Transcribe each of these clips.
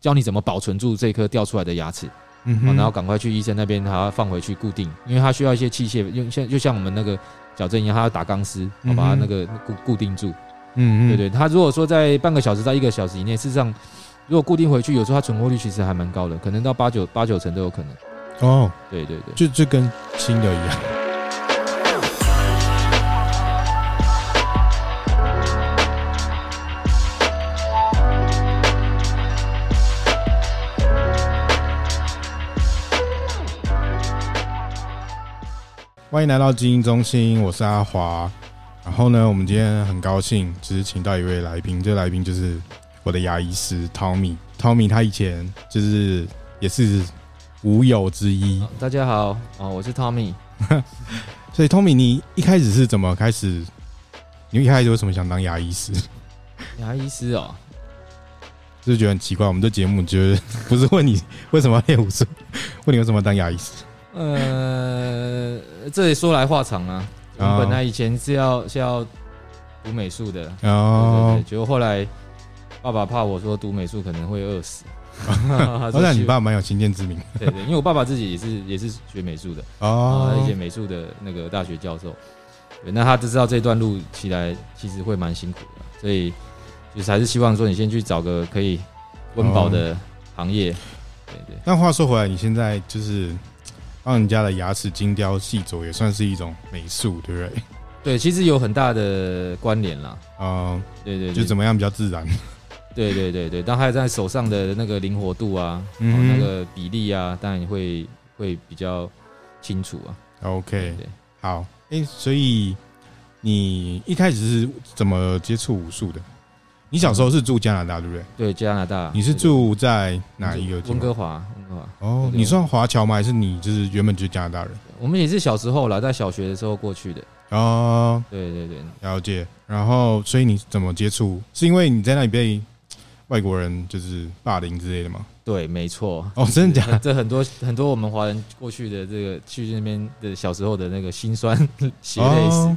教你怎么保存住这颗掉出来的牙齿，嗯然后赶快去医生那边，把它放回去固定，因为他需要一些器械，用像就像我们那个矫正一样，它要打钢丝，好把它那个固固定住。嗯。对对，它如果说在半个小时到一个小时以内，事实上如果固定回去，有时候它存活率其实还蛮高的，可能到八九八九成都有可能。哦，对对对，就就跟新的一样。欢迎来到基因中心，我是阿华。然后呢，我们今天很高兴，就是请到一位来宾，这个来宾就是我的牙医师 Tommy。Tommy 他以前就是也是无友之一。大家好，哦，我是 Tommy。所以 Tommy，你一开始是怎么开始？你一开始为什么想当牙医师？牙医师哦，就是觉得很奇怪。我们这节目就是不是问你为什么要练武术，问你为什么要当牙医师？呃，这里说来话长啊。我们本来以前是要是要读美术的，哦，对对对，结果后来爸爸怕我说读美术可能会饿死。好像你爸蛮有先见之明。对对，因为我爸爸自己也是也是学美术的哦，而且美术的那个大学教授。对，那他就知道这段路起来其实会蛮辛苦的，所以就是还是希望说你先去找个可以温饱的行业。对对。但话说回来，你现在就是。帮人家的牙齿精雕细琢也算是一种美术，对不对？对，其实有很大的关联啦。嗯，对，对对，就怎么样比较自然？对对对对，当还有在手上的那个灵活度啊，嗯、哦，那个比例啊，当然会会比较清楚啊。OK，好，哎、欸，所以你一开始是怎么接触武术的？你小时候是住加拿大，对不对？对，加拿大。你是住在哪一个？温哥华，哦，你算华侨吗？还是你就是原本就是加拿大人？我们也是小时候啦，在小学的时候过去的。哦，对对对，了解。然后，所以你怎么接触？是因为你在那里被外国人就是霸凌之类的吗？对，没错。哦，真的假的？这很多很多我们华人过去的这个去那边的小时候的那个辛酸血泪史。哦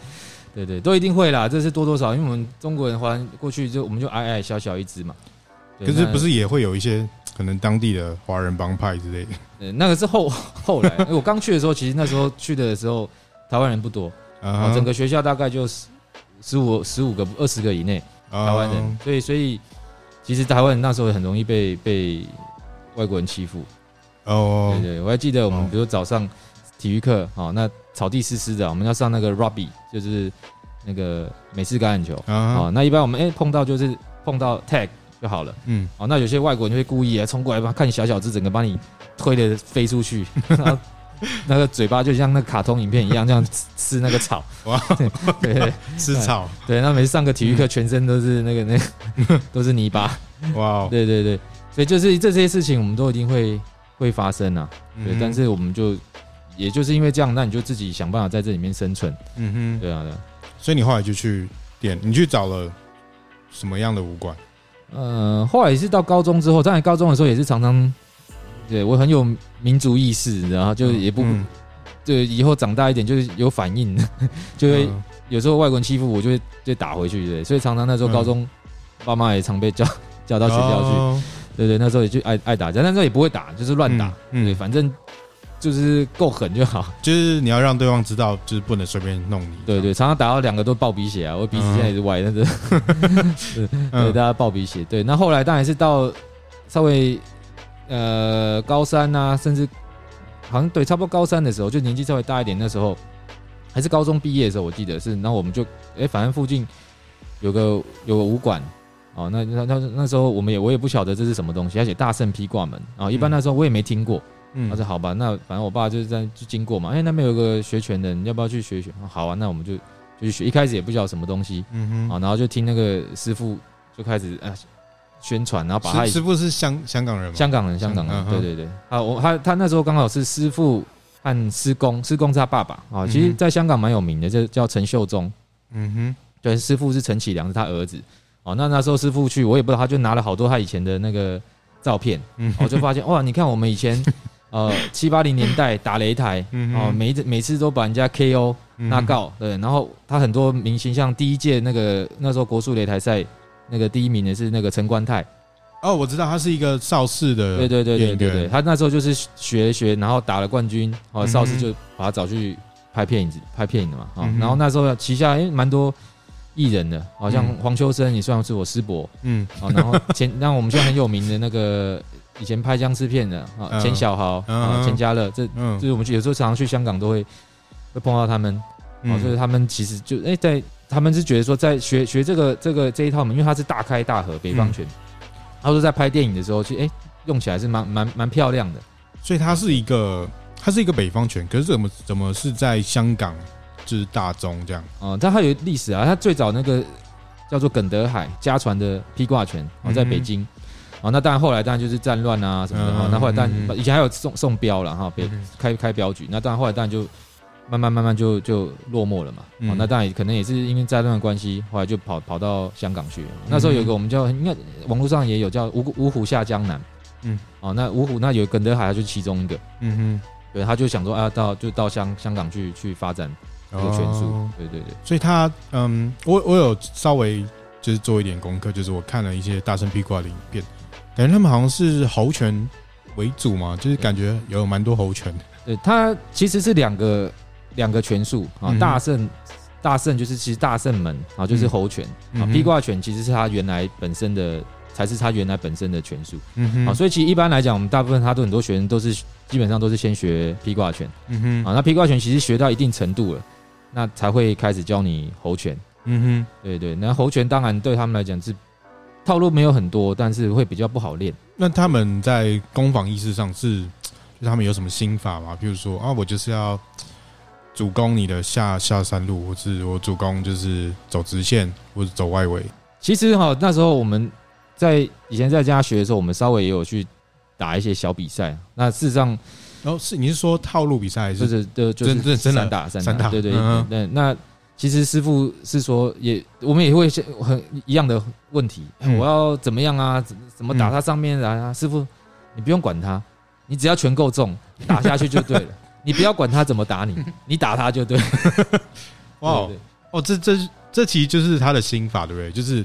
对对，都一定会啦，这是多多少，因为我们中国人华人过去就我们就矮矮小小一只嘛。可是不是也会有一些可能当地的华人帮派之类的？呃，那个是后 后来，我刚去的时候，其实那时候去的时候台湾人不多，啊、uh，huh. 整个学校大概就十十五十五个二十个以内台湾人，uh. 所以所以其实台湾人那时候很容易被被外国人欺负。哦，uh. 对对，我还记得我们比如早上体育课，好那。草地湿湿的，我们要上那个 rugby，就是那个美式橄榄球啊。Uh. 那一般我们哎、欸、碰到就是碰到 tag 就好了。嗯，哦，那有些外国人就会故意啊冲过来吧，看你小小只，整个把你推的飞出去，然后那个嘴巴就像那个卡通影片一样，这样吃那个草。哇，对 对，吃草。对，那每次上个体育课，全身都是那个 那个、都是泥巴。哇，对对对，所以就是这些事情，我们都一定会会发生啊。对，嗯、但是我们就。也就是因为这样，那你就自己想办法在这里面生存。嗯哼，对啊，对。所以你后来就去点，你去找了什么样的武馆？呃，后来也是到高中之后，在高中的时候也是常常，对我很有民族意识，然后就也不，嗯、就以后长大一点就是有反应，就会有时候外国人欺负我，就会就打回去，对。所以常常那时候高中，爸妈也常被叫 叫到学校去，哦、对，对对，那时候也就爱爱打架，但那时候也不会打，就是乱打，嗯，对，反正。就是够狠就好，就是你要让对方知道，就是不能随便弄你。对对，常常打到两个都爆鼻血啊！我鼻子现在也是歪，但是 对大家爆鼻血。对，那后来当然是到稍微呃高三啊，甚至好像对，差不多高三的时候，就年纪稍微大一点，那时候还是高中毕业的时候，我记得是，然后我们就哎，反正附近有个有个武馆哦，那那那那时候我们也我也不晓得这是什么东西，而且大圣披挂门啊，一般那时候我也没听过。嗯，他说好吧，那反正我爸就是在就经过嘛，哎、欸，那边有个学拳的，你要不要去学学？好啊，那我们就就去学。一开始也不知道什么东西，嗯哼，啊，然后就听那个师傅就开始啊宣传，然后把他师傅是香香港人吗？香港人，香港人，对对对。啊，我他他那时候刚好是师傅和师公，师公是他爸爸啊。其实在香港蛮有名的，就叫陈秀忠。嗯哼，对，师傅是陈启良，是他儿子。哦，那那时候师傅去，我也不知道，他就拿了好多他以前的那个照片，嗯，我就发现哇，你看我们以前。呃，七八零年代打擂台，哦，每一每次都把人家 KO 拉告，对，然后他很多明星，像第一届那个那时候国术擂台赛那个第一名的是那个陈冠泰，哦，我知道他是一个邵氏的，对对对对对对，他那时候就是学学，然后打了冠军，哦，邵氏就把他找去拍片子，拍片的嘛，啊，然后那时候旗下诶蛮多艺人的，好像黄秋生也算是我师伯，嗯，啊，然后前 那我们现在很有名的那个以前拍僵尸片的啊，钱小豪啊，钱嘉乐，这就是我们有时候常常去香港都会会碰到他们，哦，就是他们其实就诶在。他们是觉得说，在学学这个这个这一套嘛，因为它是大开大合北方拳，嗯、他说在拍电影的时候，其实哎用起来是蛮蛮蛮漂亮的。所以它是一个它是一个北方拳，可是怎么怎么是在香港就是大宗这样？啊、嗯，但它有历史啊，它最早那个叫做耿德海家传的披挂拳，哦，在北京，哦、嗯，那当然后来当然就是战乱啊什么的，哈、嗯，那后来当然以前还有送送镖了哈，别开开镖局，那当然后来当然就。慢慢慢慢就就落寞了嘛，嗯、那当然可能也是因为战乱的关系，后来就跑跑到香港去了。嗯、那时候有个我们叫应该网络上也有叫五五虎下江南，嗯，哦，那五虎那有耿德海，他就是其中一个，嗯哼，对，他就想说啊，到就到香香港去去发展这个拳术，哦、对对对，所以他嗯，我我有稍微就是做一点功课，就是我看了一些大圣壁挂的影片，感觉他们好像是猴拳为主嘛，就是感觉有蛮多猴拳的，对，他其实是两个。两个拳术啊，大圣大圣就是其实大圣门啊，就是猴拳啊，披挂拳其实是他原来本身的，才是他原来本身的拳术。嗯哼，啊，所以其实一般来讲，我们大部分他都很多学生都是基本上都是先学披挂拳。嗯哼，啊，那披挂拳其实学到一定程度了，那才会开始教你猴拳。嗯哼，对对，那猴拳当然对他们来讲是套路没有很多，但是会比较不好练。那他们在攻防意识上是，就是他们有什么心法吗？比如说啊，我就是要。主攻你的下下三路，或是我主攻就是走直线或者走外围。其实哈，那时候我们在以前在家学的时候，我们稍微也有去打一些小比赛。那事实上，然后是你是说套路比赛，还是就是的，就是散打散打，对对对。那其实师傅是说，也我们也会很一样的问题，我要怎么样啊？怎么打他上面来啊？师傅，你不用管他，你只要拳够重，打下去就对了。你不要管他怎么打你，你打他就对。哇哦，这这这其实就是他的心法，对不对？就是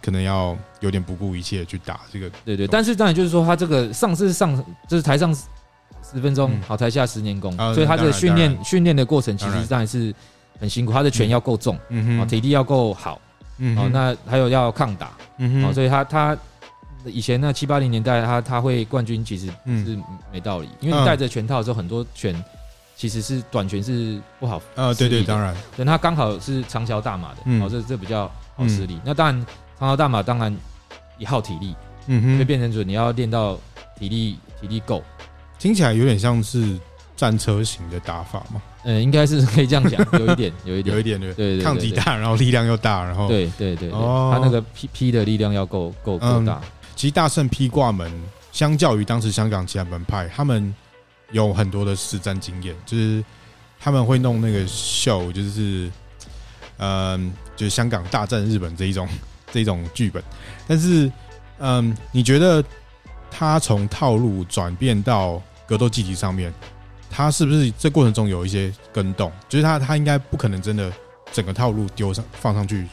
可能要有点不顾一切去打这个。对对，但是当然就是说，他这个上是上，就是台上十分钟，好台下十年功，所以他的训练训练的过程其实当然是很辛苦。他的拳要够重，嗯哼，体力要够好，嗯，哦，那还有要抗打，嗯哼，所以他他。以前那七八零年代，他他会冠军其实是没道理，因为你戴着拳套的时候，很多拳其实是短拳是不好。呃，对对，当然，等他刚好是长桥大马的，哦，这这比较好施力。那当然，长桥大马当然也耗体力，嗯哼，会变成准你要练到体力体力够。听起来有点像是战车型的打法嘛？嗯，应该是可以这样讲，有一点，有一点，有一点，对对，抗击大，然后力量又大，然后对对对，哦他那个劈劈的力量要够够够大。其实大圣劈挂门，相较于当时香港其他门派，他们有很多的实战经验，就是他们会弄那个秀，就是嗯，就是香港大战日本这一种这一种剧本。但是，嗯，你觉得他从套路转变到格斗技击上面，他是不是这过程中有一些跟动？就是他他应该不可能真的整个套路丢上放上去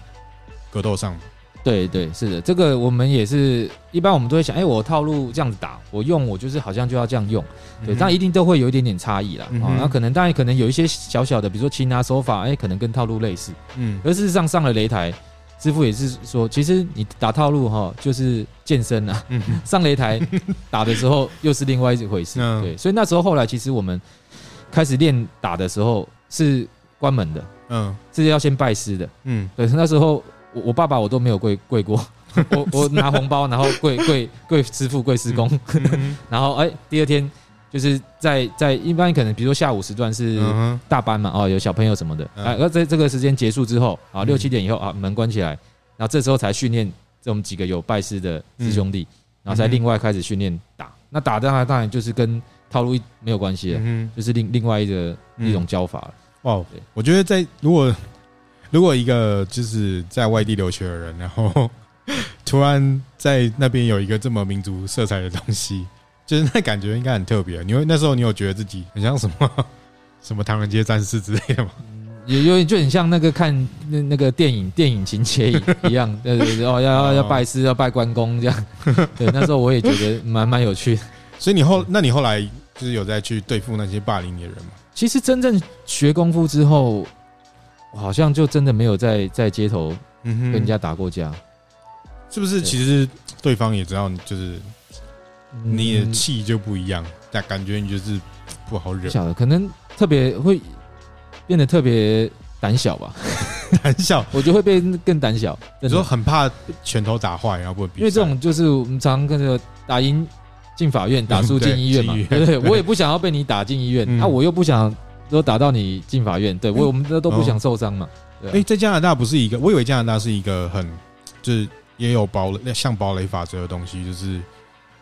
格斗上。对对是的，这个我们也是一般我们都会想，哎，我套路这样子打，我用我就是好像就要这样用，对，但一定都会有一点点差异啦。啊，那可能当然可能有一些小小的，比如说擒拿手法，哎，可能跟套路类似，嗯，而事实上上了擂台，师傅也是说，其实你打套路哈，就是健身啊，上擂台 打的时候又是另外一回事，对，所以那时候后来其实我们开始练打的时候是关门的，嗯，这是要先拜师的，嗯，对，那时候。我我爸爸我都没有跪跪过，我我拿红包，然后跪跪跪师傅跪师公，然后哎第二天就是在在一般可能比如说下午时段是大班嘛，哦有小朋友什么的，哎而在这个时间结束之后啊六七点以后啊门关起来，然后这时候才训练这们几个有拜师的师兄弟，然后才另外开始训练打，那打的话当然就是跟套路一没有关系了，就是另另外一个一种教法了。哦，我觉得在如果。如果一个就是在外地留学的人，然后 突然在那边有一个这么民族色彩的东西，就是那感觉应该很特别。你会那时候你有觉得自己很像什么 什么唐人街战士之类的吗？也有点就很像那个看那那个电影电影情节一样，对对对，哦，要要要拜师，要拜关公这样。对，那时候我也觉得蛮蛮有趣的。所以你后，那你后来就是有再去对付那些霸凌你的人吗？其实真正学功夫之后，好像就真的没有在在街头跟人家打过架。是不是？其实对方也知道，就是你的气就不一样，但感觉你就是不好惹。晓得，可能特别会。变得特别胆小吧，胆小，我觉得会变更胆小。你说很怕拳头打坏，然后不会比。因为这种就是我们常常跟着打赢进法院，打输进医院嘛，对不对？我也不想要被你打进医院，那我又不想说打到你进法院，对我我们都都不想受伤嘛。哎，在加拿大不是一个，我以为加拿大是一个很就是也有堡垒，像堡垒法则的东西，就是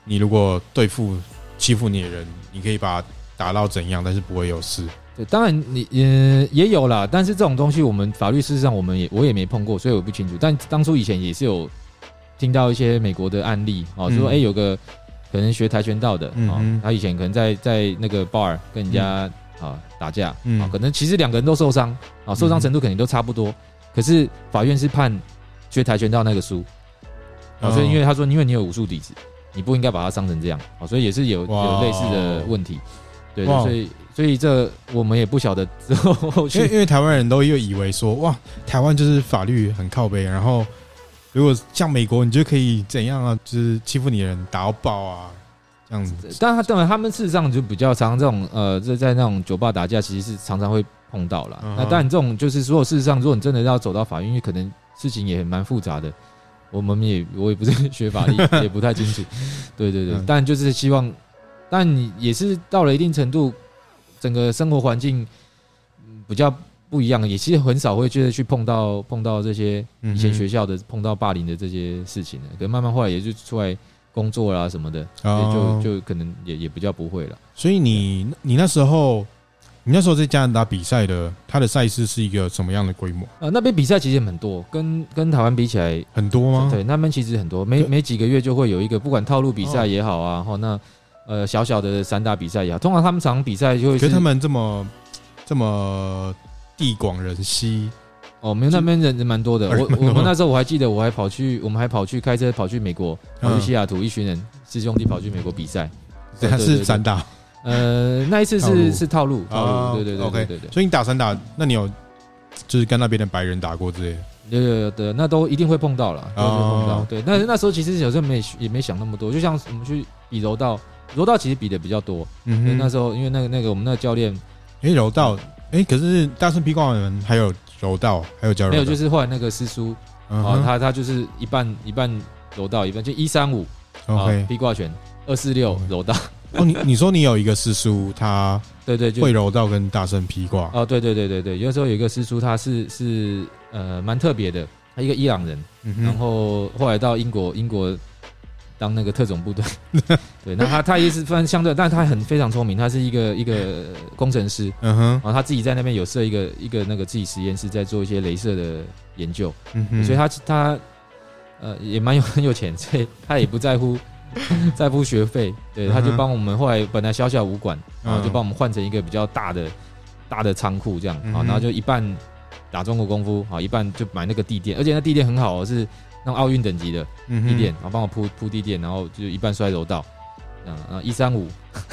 你如果对付欺负你的人，你可以把他打到怎样，但是不会有事。对当然你也也有啦，但是这种东西我们法律事实上我们也我也没碰过，所以我不清楚。但当初以前也是有听到一些美国的案例啊，说哎有个可能学跆拳道的啊，他以前可能在在那个 bar 跟人家啊打架啊，可能其实两个人都受伤啊，受伤程度肯定都差不多，可是法院是判学跆拳道那个输啊，所以因为他说因为你有武术底子，你不应该把他伤成这样啊，所以也是有有类似的问题，对，所以。所以这我们也不晓得之后，因为因为台湾人都又以为说哇，台湾就是法律很靠北，然后如果像美国，你就可以怎样啊，就是欺负你的人打到爆啊，这样子。但他当然他们事实上就比较常这种呃，在在那种酒吧打架，其实是常常会碰到了。那当然这种就是说，事实上，如果你真的要走到法院，因为可能事情也蛮复杂的，我们也我也不是学法律，也不太清楚。对对对，但就是希望，但你也是到了一定程度。整个生活环境比较不一样，也其实很少会觉得去碰到碰到这些以前学校的碰到霸凌的这些事情，可能慢慢后来也就出来工作啦什么的，就就可能也也比较不会了。所以你你那时候你那时候在加拿大比赛的，它的赛事是一个什么样的规模？呃，那边比赛其实很多，跟跟台湾比起来很多吗？对，那边其实很多，每每几个月就会有一个，不管套路比赛也好啊，然后那。呃，小小的散打比赛也好，通常他们场比赛就会。觉得他们这么这么地广人稀哦，没有那边人人蛮多的。我我们那时候我还记得，我还跑去，我们还跑去开车跑去美国，跑去西雅图，一群人师兄弟跑去美国比赛。对，是散打。呃，那一次是是套路，套路，对对对，OK 对对。所以你打散打，那你有就是跟那边的白人打过之类的？有有有的，那都一定会碰到了，都会碰到。对，那那时候其实有时候没也没想那么多，就像我们去比柔道。柔道其实比的比较多，嗯哼，那时候因为那个那个我们那个教练，哎，柔道，哎，可是大圣披挂门还有柔道，还有教练，没有，就是后来那个师叔，啊，他他就是一半一半柔道，一半就一三五，OK，披挂拳，二四六柔道。哦，你你说你有一个师叔，他对 对，会柔道跟大圣披挂。哦，对对对对对，有时候有一个师叔，他是是呃蛮特别的，他一个伊朗人，然后后来到英国英国。当那个特种部队，对，那他他也是分相对，但是他很非常聪明，他是一个一个工程师，嗯哼，然后他自己在那边有设一个一个那个自己实验室，在做一些镭射的研究，嗯哼，所以他他呃也蛮有很有钱，所以他也不在乎 在付学费，对，他就帮我们后来本来小小武馆，然后就帮我们换成一个比较大的大的仓库这样，啊，然后就一半打中国功夫，啊，一半就买那个地垫，而且那地垫很好，是。那种奥运等级的地垫，然后帮我铺铺地垫，然后就一半摔柔道，这样，然后一三五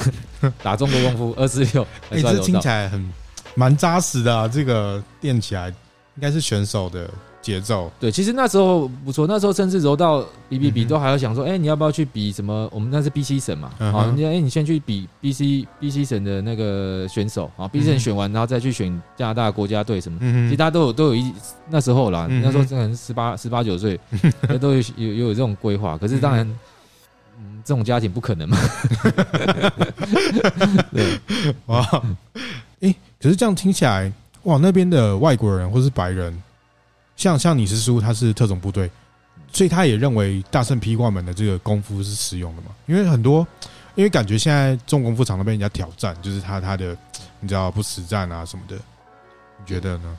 打中国功夫，二四六，哎，这听起来很蛮扎实的啊，这个垫起来应该是选手的。节奏对，其实那时候不错，那时候甚至柔道比比比都还要想说，哎、欸，你要不要去比什么？我们那是 B C 省嘛，啊、嗯哼，你哎、欸，你先去比 B C B C 省的那个选手啊，B C 省选完，然后再去选加拿大国家队什么？嗯、其实大家都有都有一那时候啦，嗯、那时候可能十八十八九岁，都有有有这种规划。可是当然，嗯，这种家庭不可能嘛。对，哇，哎、欸，可是这样听起来，哇，那边的外国人或是白人。像像你师叔，他是特种部队，所以他也认为大圣披挂门的这个功夫是实用的嘛？因为很多，因为感觉现在重功夫常常被人家挑战，就是他他的你知道不实战啊什么的，你觉得呢？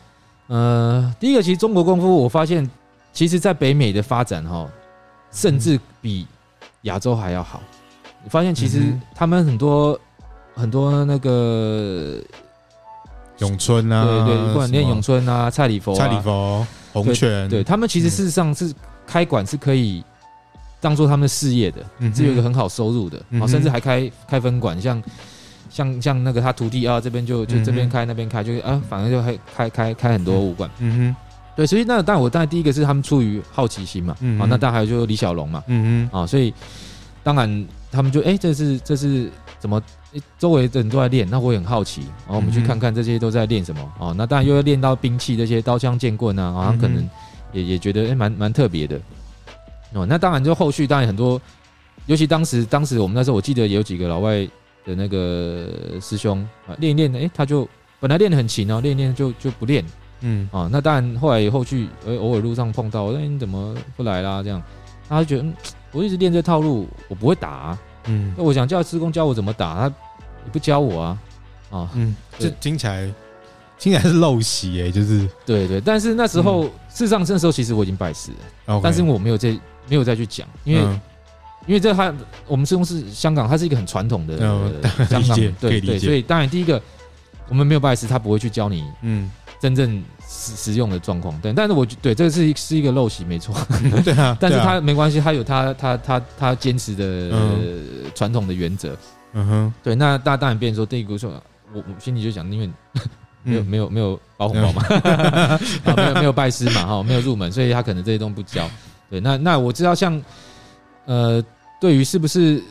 呃，第一个其实中国功夫，我发现其实在北美的发展哈，甚至比亚洲还要好。我发现其实他们很多很多那个咏春啊，对对，不管练咏春啊，蔡李佛、蔡李佛、洪拳，对他们其实事实上是开馆是可以当做他们的事业的，是有一个很好收入的，啊，甚至还开开分馆，像像像那个他徒弟啊，这边就就这边开那边开，就啊，反正就开开开开很多武馆，嗯。哼，对，所以那当然我当然第一个是他们出于好奇心嘛，嗯啊，那当然还有就是李小龙嘛，嗯嗯，啊，所以当然他们就哎，这是这是怎么？周围的人都在练，那我也很好奇，然后我们去看看这些都在练什么哦。那当然又要练到兵器这些刀枪剑棍啊，好像可能也也觉得诶蛮蛮特别的哦。那当然就后续当然很多，尤其当时当时我们那时候我记得有几个老外的那个师兄啊练一练，诶他就本来练得很勤哦，练一练就就不练，嗯啊。那当然后来后续诶偶尔路上碰到，我说你怎么不来啦？这样他就觉得我一直练这套路，我不会打啊。嗯，那我想叫师公教我怎么打，他也不教我啊，啊，嗯，这听起来听起来是陋习哎，就是。对对，但是那时候事实上那时候其实我已经拜师了，但是我没有再没有再去讲，因为因为这他我们师公是香港，它是一个很传统的香港，对对，所以当然第一个我们没有拜师，他不会去教你，嗯，真正。实实用的状况，对，但是我对这个是是一个陋习，没错，对啊，但是他没关系，他有他他他他坚持的传统的原则，嗯哼，对，那大家当然变成说，第一个说，我我心里就想，因为 没有没有没有包红包嘛，啊，没有没有拜师嘛，哈，没有入门，所以他可能这些东西不教，对，那那我知道像，呃，对于是不是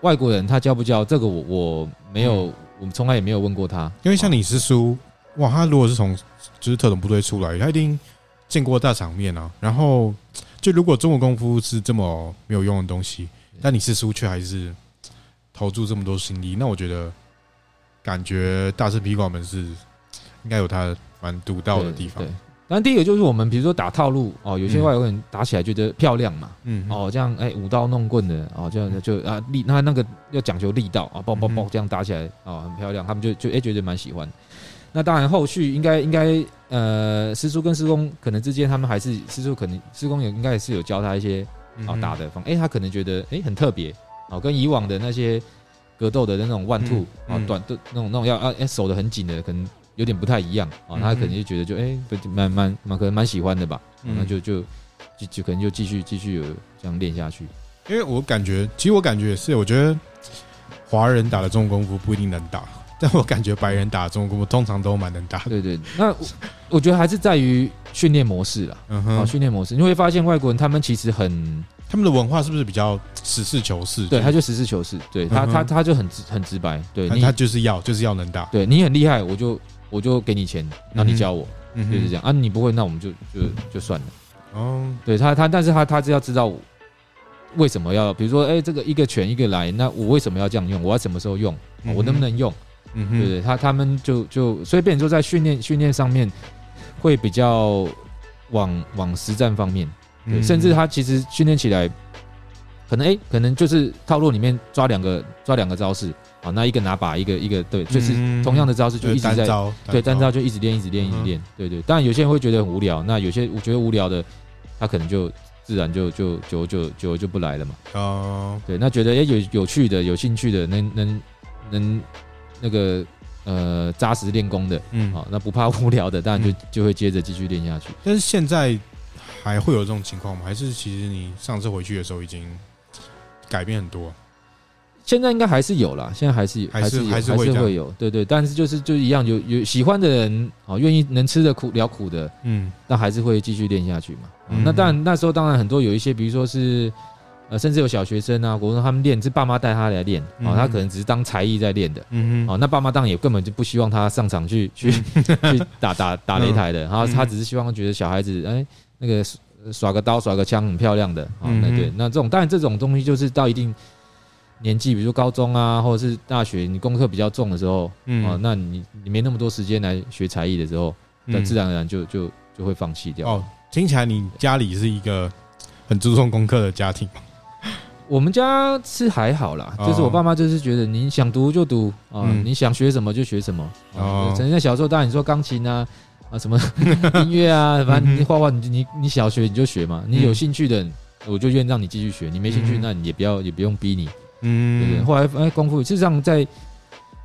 外国人他教不教这个我我没有，我们从来也没有问过他，因为像你师叔，哇，他如果是从就是特种部队出来，他一定见过大场面啊。然后，就如果中国功夫是这么没有用的东西，但你是输却还是投注这么多心力，那我觉得感觉大师皮馆们是应该有他蛮独到的地方。对，当然第一个就是我们比如说打套路哦，有些外国人打起来觉得漂亮嘛，嗯，哦这样哎舞刀弄棍的哦这样就啊力那那个要讲究力道啊，爆爆爆这样打起来啊很漂亮，他们就就哎觉得蛮喜欢。那当然，后续应该应该呃，师叔跟师公可能之间，他们还是师叔可能师公也应该也是有教他一些啊打的方，哎，他可能觉得哎很特别，哦，跟以往的那些格斗的那种 one two 啊短的那种那种要啊哎守的很紧的，可能有点不太一样啊，他可能就觉得就哎蛮蛮蛮可能蛮喜欢的吧，那就就就就可能就继续继续有这样练下去。因为我感觉，其实我感觉也是，我觉得华人打的这种功夫不一定能打。但我感觉白人打中国，通常都蛮能打。对对，那我，我觉得还是在于训练模式啦。嗯哼，训练模式，你会发现外国人他们其实很，他们的文化是不是比较实事求是？对，他就实事求是。对他，他他就很直很直白。对，他就是要就是要能打。对你很厉害，我就我就给你钱，让你教我，就是这样啊。你不会，那我们就就就算了。哦，对他他，但是他他是要知道为什么要，比如说，哎，这个一个拳一个来，那我为什么要这样用？我要什么时候用？我能不能用？嗯，对对，他他们就就所以变成说在训练训练上面会比较往往实战方面，对，甚至他其实训练起来可能哎，可能就是套路里面抓两个抓两个招式。啊，那一个拿把，一个一个对，就是同样的招式就一直在对单招。就一直练一直练一直练，对对。当然有些人会觉得很无聊，那有些我觉得无聊的，他可能就自然就就就就就就不来了嘛。哦，对，那觉得哎有有趣的有兴趣的能能能。那个呃扎实练功的，嗯，好，那不怕无聊的，当然就就会接着继续练下去。但是现在还会有这种情况吗？还是其实你上次回去的时候已经改变很多？现在应该还是有啦，现在还是有，还是还是会有，对对。但是就是就一样，有有喜欢的人，哦，愿意能吃的苦了苦的，嗯，那还是会继续练下去嘛。那当然那时候当然很多有一些，比如说是。呃，甚至有小学生啊，国中他们练是爸妈带他来练，啊、他可能只是当才艺在练的，嗯哼，哦，那爸妈当然也根本就不希望他上场去去 去打打打擂台的，然后他只是希望觉得小孩子哎、欸、那个耍个刀耍个枪很漂亮的，啊、哦，那对，那这种当然这种东西就是到一定年纪，比如说高中啊，或者是大学，你功课比较重的时候，嗯，哦，那你你没那么多时间来学才艺的时候，那自然而然就就就会放弃掉。哦，听起来你家里是一个很注重功课的家庭。我们家是还好啦，就是我爸妈就是觉得你想读就读啊，你想学什么就学什么。哦，曾经在小时候，当然你说钢琴啊啊什么 音乐啊，反正你画画你你你小学你就学嘛，你有兴趣的我就愿意让你继续学，你没兴趣那你也不要也不用逼你。嗯，对不对？后来哎功夫事实上在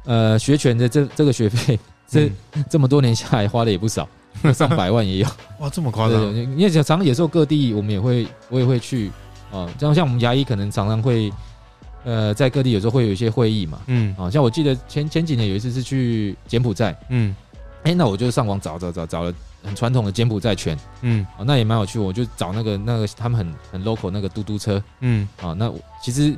呃学拳的这这个学费这、嗯、这么多年下来花的也不少，上百万也有。哇，这么夸张！因为常常野兽各地，我们也会，我也会去啊。这样像我们牙医，可能常常会，呃，在各地有时候会有一些会议嘛。嗯，啊，像我记得前前几年有一次是去柬埔寨。嗯，哎、欸，那我就上网找找找找了。很传统的柬埔寨拳，嗯，啊，那也蛮有趣。我就找那个那个他们很很 local 那个嘟嘟车，嗯，啊，那其实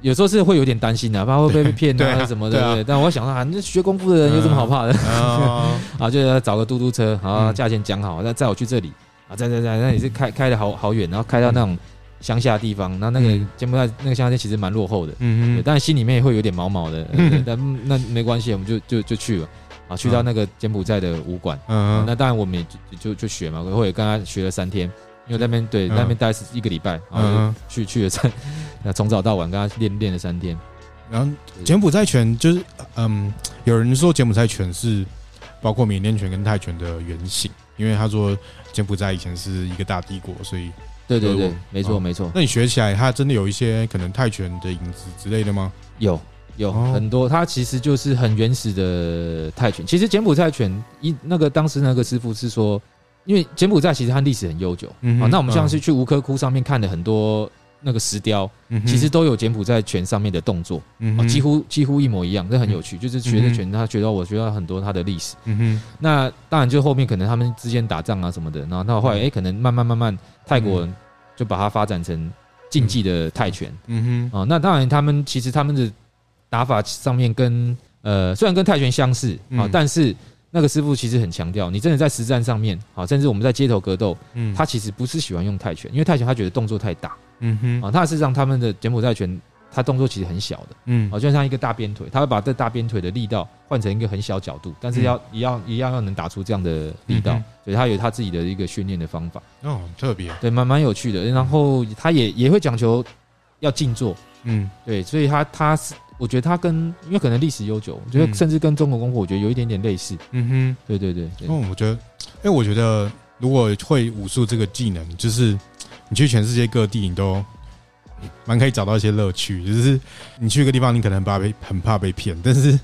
有时候是会有点担心的，怕会不会被骗啊什么的。对，但我想说啊，你这学功夫的人有什么好怕的？啊，就要找个嘟嘟车，啊，价钱讲好，再载我去这里啊，在在在，那也是开开的好好远，然后开到那种乡下地方，那那个柬埔寨那个乡下其实蛮落后的，嗯嗯，但是心里面也会有点毛毛的，但那没关系，我们就就就去了。啊，去到那个柬埔寨的武馆，嗯，那当然我们也就就就学嘛，我也跟他学了三天，因为那边对那边待是一个礼拜，然后去去了三，那从早到晚跟他练练了三天。然后柬埔寨拳就是，嗯，有人说柬埔寨拳是包括缅甸拳跟泰拳的原型，因为他说柬埔寨以前是一个大帝国，所以对对对，没错没错。那你学起来，它真的有一些可能泰拳的影子之类的吗？有。有很多，它其实就是很原始的泰拳。其实柬埔寨拳一那个当时那个师傅是说，因为柬埔寨其实它历史很悠久，嗯，那我们像是去吴哥窟上面看的很多那个石雕，其实都有柬埔寨拳上面的动作，嗯，几乎几乎一模一样，这很有趣。就是学的拳，他学到我学到很多他的历史，嗯哼。那当然就后面可能他们之间打仗啊什么的，然后到后来哎，可能慢慢慢慢泰国人就把它发展成竞技的泰拳，嗯。哼。啊，那当然他们其实他们的。打法上面跟呃，虽然跟泰拳相似啊，嗯、但是那个师傅其实很强调，你真的在实战上面啊，甚至我们在街头格斗，嗯，他其实不是喜欢用泰拳，因为泰拳他觉得动作太大，嗯哼，啊，他是让他们的柬埔寨拳，他动作其实很小的，嗯，啊，就像一个大鞭腿，他会把这大鞭腿的力道换成一个很小角度，但是要一样一样要能打出这样的力道，所以他有他自己的一个训练的方法，哦，特别，对，蛮蛮有趣的，然后他也也会讲求要静坐，嗯，对，所以他他是。我觉得他跟因为可能历史悠久，我觉得甚至跟中国功夫，我觉得有一点点类似。嗯哼，对对对，对。嗯，我觉得，因为我觉得如果会武术这个技能，就是你去全世界各地，你都蛮可以找到一些乐趣。就是你去一个地方，你可能怕被很怕被骗，但是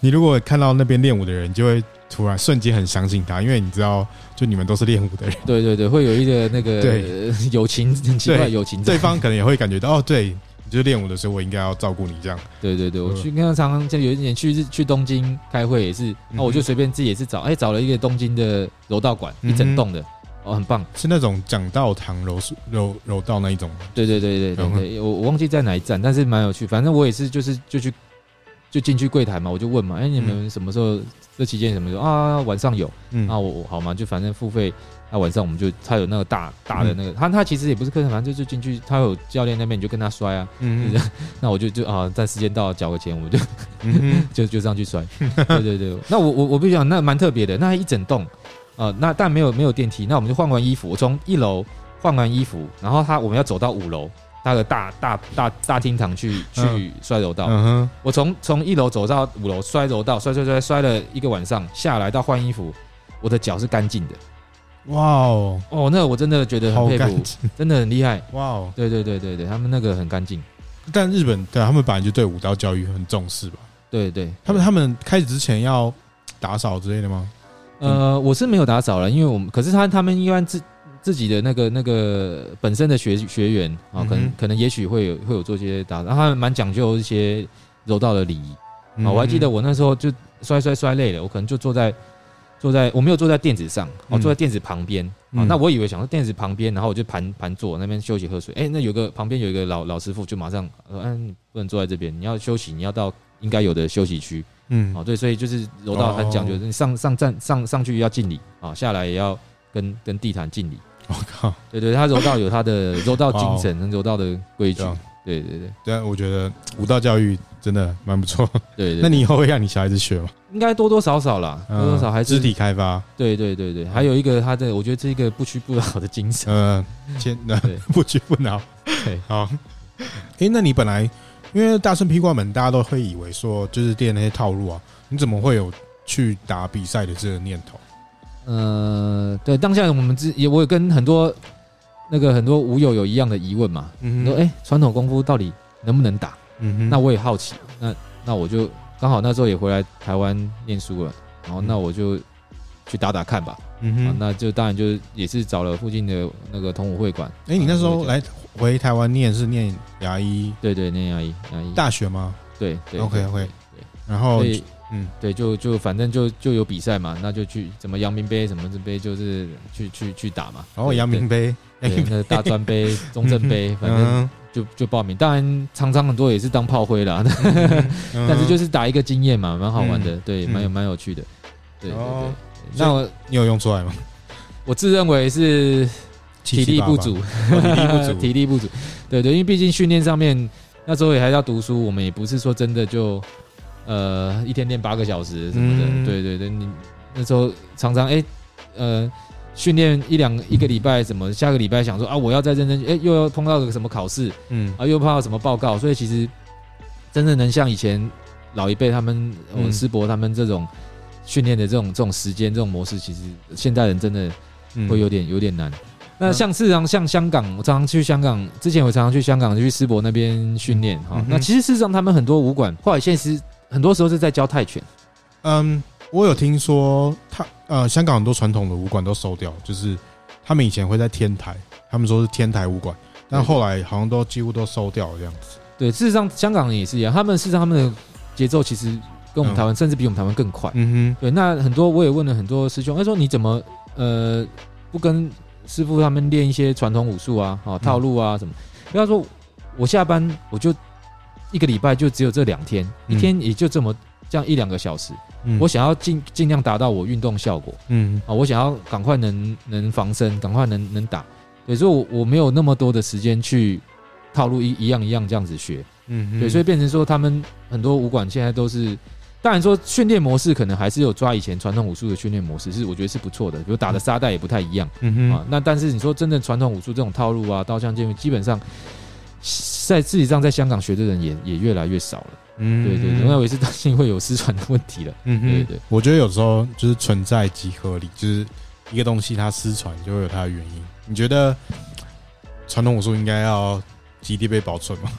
你如果看到那边练武的人，就会突然瞬间很相信他，因为你知道，就你们都是练武的人。对对对，会有一个那个对友情很奇怪友情，对方可能也会感觉到哦，对。就是练武的时候，我应该要照顾你这样。对对 对，我去跟他常常就有一年去去东京开会也是，那我就随便自己也是找，哎，找了一个东京的柔道馆，一整栋的，哦，很棒，是那种讲道堂柔柔柔道那一种。对对对对对，我我忘记在哪一站，但是蛮有趣。反正我也是，就是就去就进去柜台嘛，我就问嘛，哎，你们什么时候这期间什么时候啊？晚上有，那我我好嘛，就反正付费。那晚上我们就他有那个大大的那个，他他其实也不是课程，反正就就进去，他有教练那边你就跟他摔啊，嗯，那我就就啊，在时间到了缴个钱，我就 就就这样去摔，对对对。那我我我必须讲，那蛮特别的，那一整栋啊，那但没有没有电梯，那我们就换完衣服，我从一楼换完衣服，然后他我们要走到五楼那个大大大大厅堂去去摔柔道，嗯哼我从从一楼走到五楼摔柔道，摔摔摔摔了一个晚上，下来到换衣服，我的脚是干净的。哇哦哦，那我真的觉得很佩服，真的很厉害。哇哦，对对对对对，他们那个很干净。但日本对他们本来就对武道教育很重视吧？对对，他们他们开始之前要打扫之类的吗？呃，我是没有打扫了，因为我们可是他他们一般自自己的那个那个本身的学学员啊，可能可能也许会有会有做些打扫，然后他们蛮讲究一些柔道的礼仪啊。我还记得我那时候就摔摔摔累了，我可能就坐在。坐在我没有坐在垫子上，我坐在垫子旁边啊。那我以为想说垫子旁边，然后我就盘盘坐那边休息喝水。哎，那有个旁边有一个老老师傅，就马上说：“嗯，你不能坐在这边，你要休息，你要到应该有的休息区。”嗯，哦，对，所以就是柔道很讲究，你上上站上上去要敬礼啊，下来也要跟跟地毯敬礼。我靠，对对，他柔道有他的柔道精神，柔道的规矩。对对对，对啊，我觉得武道教育真的蛮不错。对 对，那你以后会让你小孩子学吗？应该多多少少啦，多多少少还是肢体开发。对对对对，还有一个他的，我觉得这一个不屈不挠的精神。嗯，先 不屈不挠。对，好。哎，那你本来因为大圣披挂门，大家都会以为说就是练那些套路啊，你怎么会有去打比赛的这个念头？呃，对，当下我们之也，我也跟很多。那个很多舞友有一样的疑问嘛？嗯，说哎，传统功夫到底能不能打？嗯哼，那我也好奇，那那我就刚好那时候也回来台湾念书了，然后那我就去打打看吧。嗯哼，那就当然就也是找了附近的那个同舞会馆。哎，你那时候来回台湾念是念牙医？对对，念牙医，牙医大学吗？对对，OK OK。然后，嗯，对，就就反正就就有比赛嘛，那就去什么阳明杯什么这杯，就是去去去打嘛。然后阳明杯，那大专杯、中正杯，反正就就报名。当然，常常很多也是当炮灰啦，但是就是打一个经验嘛，蛮好玩的，对，蛮有蛮有趣的。对对对，那我你有用出来吗？我自认为是体力不足，体力不足，体力不足。对对，因为毕竟训练上面那时候也还要读书，我们也不是说真的就。呃，一天练八个小时什么的，嗯、对对对，你那时候常常哎、欸，呃，训练一两一个礼拜，什么下个礼拜想说啊，我要再认真，哎、欸，又要碰到个什么考试，嗯，啊，又碰到什么报告，所以其实真正能像以前老一辈他们，我们师伯他们这种训练的这种这种时间这种模式，其实现代人真的会有点有点难。那像事实上像香港，我常常去香港，之前我常常去香港去师伯那边训练哈。那其实事实上他们很多武馆后来现实。很多时候是在教泰拳。嗯，我有听说他呃，香港很多传统的武馆都收掉，就是他们以前会在天台，他们说是天台武馆，但后来好像都几乎都收掉了这样子。对，事实上香港人也是一样，他们事实上他们的节奏其实跟我们台湾，甚至比我们台湾更快。嗯哼，对。那很多我也问了很多师兄，他说你怎么呃不跟师傅他们练一些传统武术啊，啊套路啊什么？不要说我下班我就。一个礼拜就只有这两天，一天也就这么这样一两个小时。嗯、我想要尽尽量达到我运动效果。嗯啊，我想要赶快能能防身，赶快能能打。对，所以我我没有那么多的时间去套路一一样一样这样子学。嗯哼，对，所以变成说他们很多武馆现在都是，当然说训练模式可能还是有抓以前传统武术的训练模式，是我觉得是不错的。比如打的沙袋也不太一样。嗯哼啊，那但是你说真的传统武术这种套路啊，刀枪剑基本上。在自己上，在香港学的人也也越来越少了。嗯，对对对，我也是担心会有失传的问题了。嗯哼对对，我觉得有时候就是存在即合理，就是一个东西它失传就会有它的原因。你觉得传统武术应该要极地被保存吗？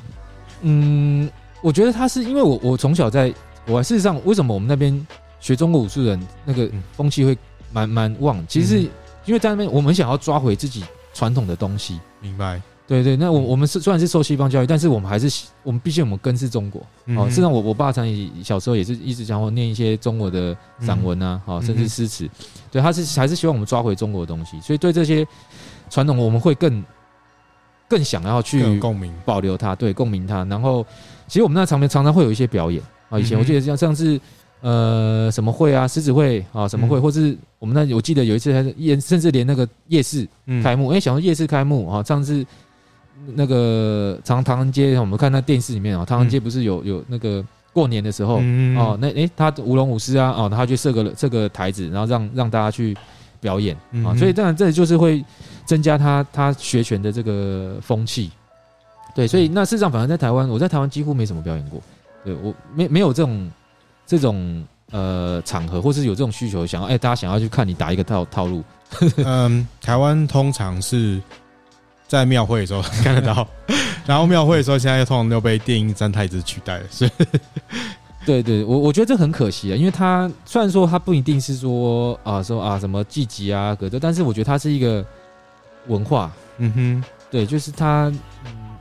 嗯，我觉得它是因为我我从小在国外，事实上为什么我们那边学中国武术的人那个风气会蛮蛮旺？其实是因为在那边我们想要抓回自己传统的东西。明白。对对，那我我们是虽然是受西方教育，但是我们还是我们毕竟我们根是中国。哦，实际上我我爸常小时候也是一直讲我念一些中国的散文啊，好，甚至诗词。对，他是还是希望我们抓回中国的东西，所以对这些传统我们会更更想要去共鸣保留它，对，共鸣它。然后其实我们那场面常常会有一些表演啊，以前我记得像上次呃什么会啊，狮子会啊，什么会，或是我们那我记得有一次还是夜，甚至连那个夜市开幕，哎，想说夜市开幕啊，上次。那个长唐人街，我们看那电视里面啊，唐人街不是有有那个过年的时候哦，那诶，他舞龙舞狮啊，哦，他去设个设个台子，然后让让大家去表演啊，所以当然这就是会增加他他学拳的这个风气。对，所以那事实上，反而在台湾，我在台湾几乎没什么表演过，对我没没有这种这种呃场合，或是有这种需求，想要哎，大家想要去看你打一个套套路。嗯，台湾通常是。在庙会的时候 看得到，然后庙会的时候，现在又通常都被电音三太子取代了，是。对对，我我觉得这很可惜啊，因为他虽然说他不一定是说啊说啊什么祭级啊格斗，但是我觉得他是一个文化，嗯哼，对，就是他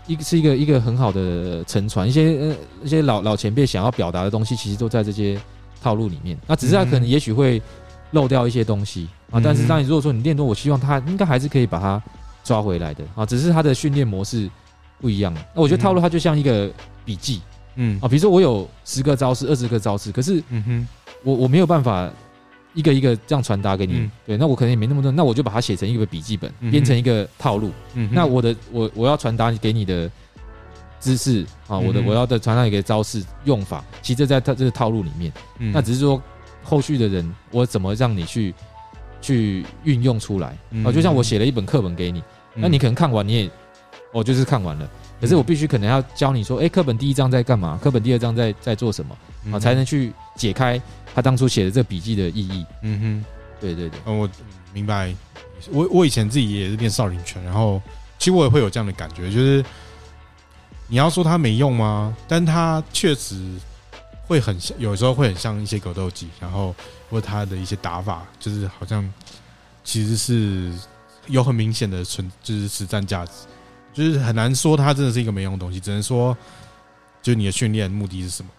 一个是一个一个很好的沉船，一些呃一些老老前辈想要表达的东西，其实都在这些套路里面。那只是他可能也许会漏掉一些东西啊，但是当你如果说你练多，我希望他应该还是可以把它。抓回来的啊，只是他的训练模式不一样。那我觉得套路它就像一个笔记，嗯啊，比如说我有十个招式、二十个招式，可是嗯哼，我我没有办法一个一个这样传达给你。对，那我可能也没那么多，那我就把它写成一个笔记本，编成一个套路。嗯，那我的我我要传达给你的知识啊，我的我要的传达一个招式用法，其实在它这个套路里面。那只是说后续的人我怎么让你去去运用出来啊，就像我写了一本课本给你。那你可能看完你也，哦，就是看完了。可是我必须可能要教你说，哎，课本第一章在干嘛？课本第二章在在做什么？啊，才能去解开他当初写的这笔记的意义。嗯哼，对对对。嗯，我明白。我我以前自己也是练少林拳，然后其实我也会有这样的感觉，就是你要说它没用吗？但它确实会很像，有时候会很像一些格斗技，然后或他的一些打法，就是好像其实是有很明显的存，就是实战价值，就是很难说它真的是一个没用的东西，只能说，就你的训练目的是什么？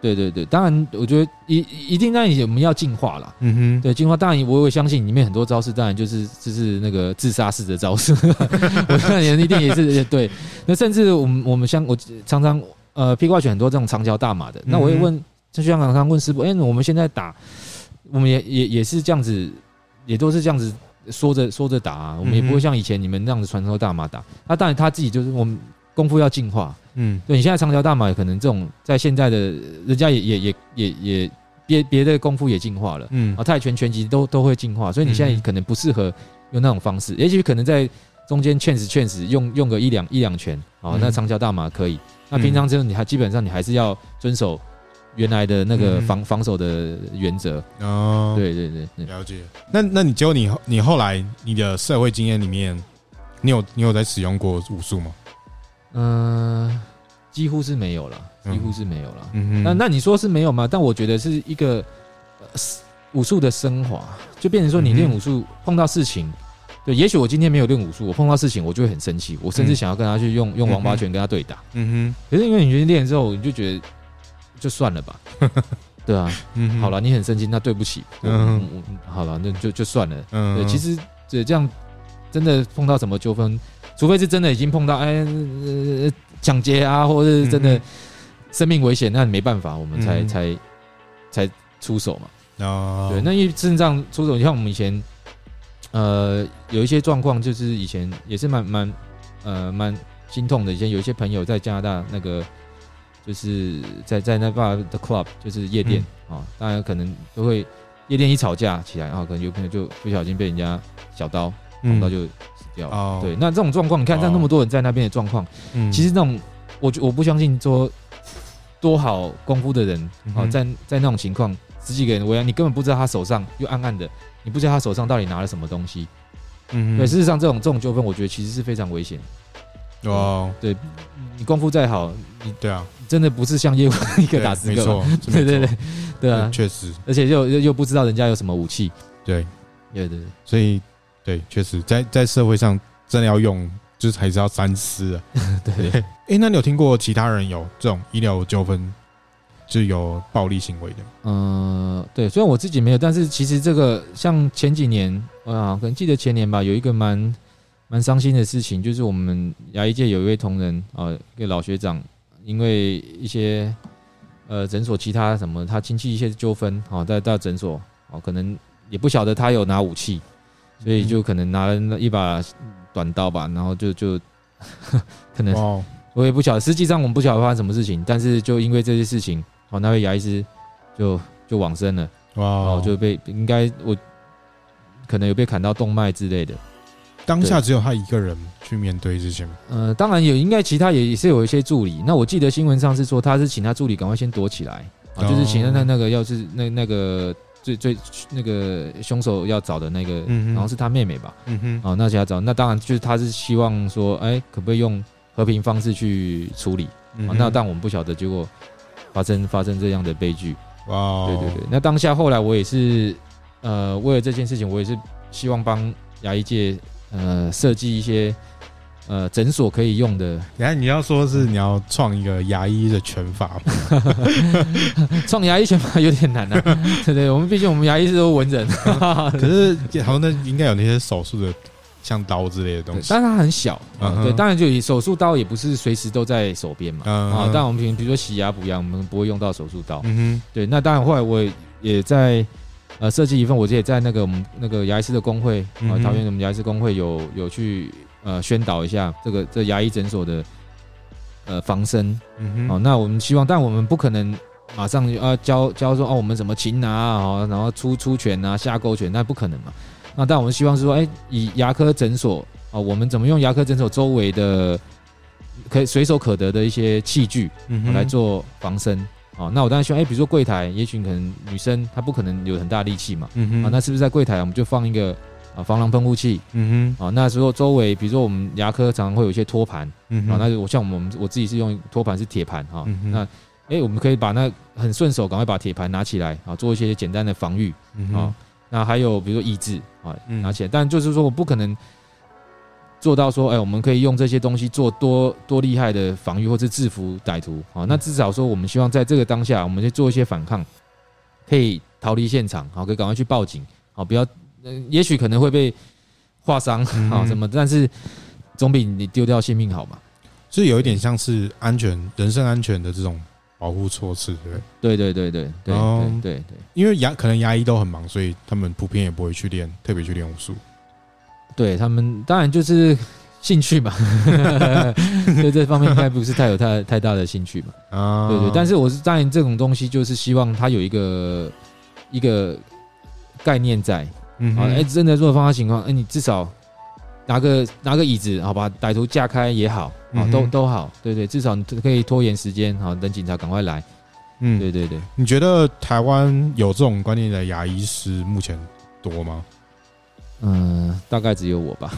对对对，当然，我觉得一一定，当然我们要进化了。嗯哼，对，进化。当然，我也相信里面很多招式，当然就是就是那个自杀式的招式。我看人一定也是 对。那甚至我们我们像我常常呃披挂拳很多这种长桥大马的，那我也问，就像刚刚问师傅，哎，我们现在打，我们也也也是这样子，也都是这样子说着说着打啊，我们也不会像以前你们那样子传说大马打。那当然他自己就是我们。功夫要进化，嗯，对你现在长桥大马可能这种在现在的人家也也也也也别别的功夫也进化了，嗯。啊，泰拳拳击都都会进化，所以你现在可能不适合用那种方式，也许可能在中间劝死劝死用用个一两一两拳啊，那长桥大马可以，那平常之后你还基本上你还是要遵守原来的那个防防守的原则。哦，对对对，了解。那那你就你你后来你的社会经验里面，你有你有在使用过武术吗？嗯，几乎是没有了，几乎是没有了。嗯哼，那那你说是没有吗？但我觉得是一个武术的升华，就变成说你练武术碰到事情，对，也许我今天没有练武术，我碰到事情我就会很生气，我甚至想要跟他去用用王八拳跟他对打。嗯哼，可是因为你觉得练了之后，你就觉得就算了吧，对啊，嗯，好了，你很生气，那对不起，嗯，好了，那就就算了。嗯，对，其实这这样真的碰到什么纠纷。除非是真的已经碰到哎，抢劫啊，或者是真的生命危险，那没办法，我们才才才出手嘛。哦，对，那因为事实上出手，像我们以前，呃，有一些状况，就是以前也是蛮蛮呃蛮心痛的。以前有一些朋友在加拿大那个，就是在在那 bar 的 club，就是夜店啊，大家可能都会夜店一吵架起来然后，可能有朋友就不小心被人家小刀捅到就。哦，对，那这种状况，你看，像那么多人在那边的状况，嗯，其实那种，我我不相信说多好功夫的人，哦，在在那种情况，十几个人围，你根本不知道他手上又暗暗的，你不知道他手上到底拿了什么东西，嗯，对，事实上这种这种纠纷，我觉得其实是非常危险。哦，对，你功夫再好，你对啊，真的不是像业务一个打十个，对对对，对啊，确实，而且又又又不知道人家有什么武器，对，对对对，所以。对，确实，在在社会上真的要用，就是还是要三思啊。对，哎、欸，那你有听过其他人有这种医疗纠纷，就有暴力行为的？嗯，对，虽然我自己没有，但是其实这个像前几年啊，可能记得前年吧，有一个蛮蛮伤心的事情，就是我们牙医界有一位同仁啊，一个老学长，因为一些呃诊所其他什么，他亲戚一些纠纷啊，在到诊所啊，可能也不晓得他有拿武器。所以就可能拿了一把短刀吧，然后就就 可能我也不晓得，实际上我们不晓得发生什么事情，但是就因为这些事情，哦，那位牙医师就就往生了，哇，就被应该我可能有被砍到动脉之类的。当下只有他一个人去面对这些吗？呃，当然有，应该其他也也是有一些助理。那我记得新闻上是说他是请他助理赶快先躲起来啊，就是请他那那个要是那那个。最最那个凶手要找的那个，然后是他妹妹吧？嗯哼，哦，那就要找，那当然就是他是希望说，哎，可不可以用和平方式去处理？啊，那但我们不晓得，结果发生发生这样的悲剧。哇，对对对。那当下后来我也是，呃，为了这件事情，我也是希望帮牙医界呃设计一些。呃，诊所可以用的。然后你要说是你要创一个牙医的拳法吗？创牙医拳法有点难啊。对对，我们毕竟我们牙医是都文人。可是好像那应该有那些手术的，像刀之类的东西。但是它很小。嗯，对，当然就以手术刀也不是随时都在手边嘛。啊，但我们平比如说洗牙补牙，我们不会用到手术刀。嗯哼。对，那当然后来我也在呃设计一份，我也在那个我们那个牙医师的工会啊，桃园我们牙医师工会有有去。呃，宣导一下这个这牙医诊所的呃防身，嗯哼，哦，那我们希望，但我们不可能马上啊教教说哦，我们怎么擒拿啊，然后出出拳啊，下勾拳，那不可能嘛。那但我们希望是说，哎，以牙科诊所啊，我们怎么用牙科诊所周围的可以随手可得的一些器具，嗯，来做防身啊。那我当然希望，哎，比如说柜台，也许可能女生她不可能有很大力气嘛，嗯哼，啊，那是不是在柜台我们就放一个？啊，防狼喷雾器，嗯哼，啊，那时候周围，比如说我们牙科常常会有一些托盘，嗯哼，啊，那我像我们我自己是用托盘是铁盘哈，那哎，我们可以把那很顺手，赶快把铁盘拿起来啊，做一些简单的防御。啊。那还有比如说义肢啊，拿起来，但就是说我不可能做到说，哎，我们可以用这些东西做多多厉害的防御或者制服歹徒。啊。那至少说，我们希望在这个当下，我们去做一些反抗，可以逃离现场，好，可以赶快去报警，好，不要，也许可能会被划伤啊什么，但是总比你丢掉性命好嘛。所以有一点像是安全、人身安全的这种保护措施，对对对对对对对对，因为牙可能牙医都很忙，所以他们普遍也不会去练，特别去练武术。对他们当然就是兴趣嘛，对这方面应该不是太有太太大的兴趣嘛。啊，对对，但是我是当然这种东西就是希望他有一个一个概念在，嗯，好哎，真的如果发生情况，哎，你至少。拿个拿个椅子，好吧，歹徒架开也好，啊，都都好，对对，至少你可以拖延时间，好，等警察赶快来。嗯，对对对。你觉得台湾有这种观念的牙医师目前多吗？嗯，大概只有我吧。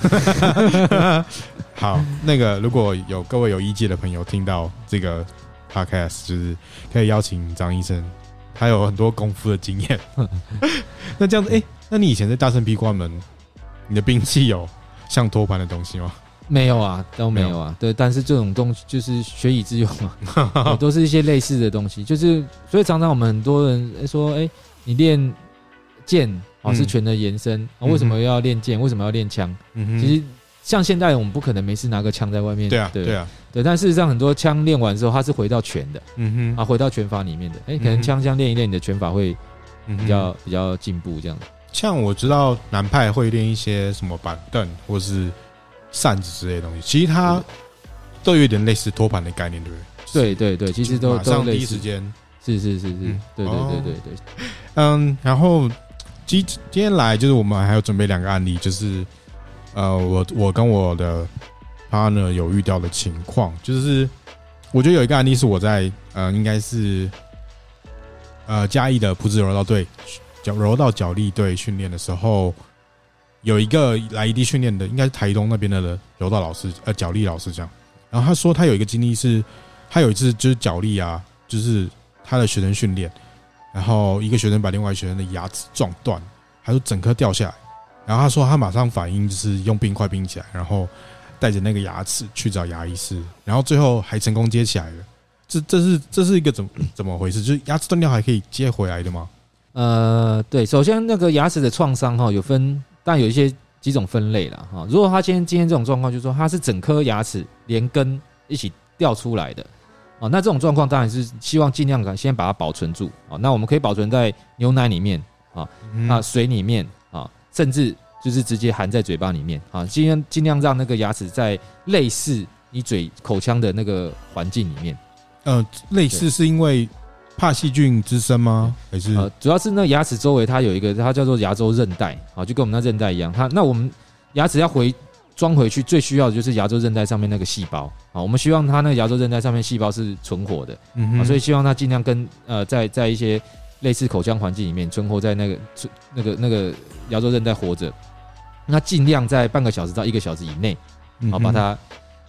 好，那个如果有各位有意见的朋友听到这个 podcast，就是可以邀请张医生，他有很多功夫的经验。那这样子，哎、欸，那你以前在大圣 P 关门，你的兵器有？像托盘的东西吗？没有啊，都没有啊。对，但是这种东西就是学以致用嘛，都是一些类似的东西。就是所以常常我们很多人说，哎，你练剑啊是拳的延伸，啊为什么要练剑？为什么要练枪？其实像现代我们不可能没事拿个枪在外面。对啊，对啊，对。但事实上很多枪练完之后，它是回到拳的，嗯哼，啊，回到拳法里面的。哎，可能枪枪练一练，你的拳法会比较比较进步这样。像我知道南派会练一些什么板凳或是扇子之类的东西，其实它都有点类似托盘的概念，对不对？对对对，其实都马上第一时间，是是是是，对对对对对。嗯，然后今今天来就是我们还有准备两个案例，就是呃，我我跟我的 partner 有遇到的情况，就是我觉得有一个案例是我在呃，应该是呃嘉义的朴子柔道队。脚柔道脚力队训练的时候，有一个来异地训练的，应该是台东那边的柔道老师，呃，脚力老师这样。然后他说他有一个经历是，他有一次就是脚力啊，就是他的学生训练，然后一个学生把另外一个学生的牙齿撞断，他说整颗掉下来。然后他说他马上反应就是用冰块冰起来，然后带着那个牙齿去找牙医师，然后最后还成功接起来了。这这是这是一个怎么怎么回事？就是牙齿断掉还可以接回来的吗？呃，对，首先那个牙齿的创伤哈，有分，但有一些几种分类了哈。如果他今天今天这种状况，就是说他是整颗牙齿连根一起掉出来的，哦，那这种状况当然是希望尽量先把它保存住啊。那我们可以保存在牛奶里面啊，那水里面啊，甚至就是直接含在嘴巴里面啊，尽量尽量让那个牙齿在类似你嘴口腔的那个环境里面。呃，类似是因为。怕细菌滋生吗？还是呃，主要是那牙齿周围它有一个，它叫做牙周韧带啊，就跟我们那韧带一样。它那我们牙齿要回装回去，最需要的就是牙周韧带上面那个细胞啊。我们希望它那个牙周韧带上面细胞是存活的，所以希望它尽量跟呃，在在一些类似口腔环境里面存活在那个那个那个牙周韧带活着。那尽量在半个小时到一个小时以内，好把它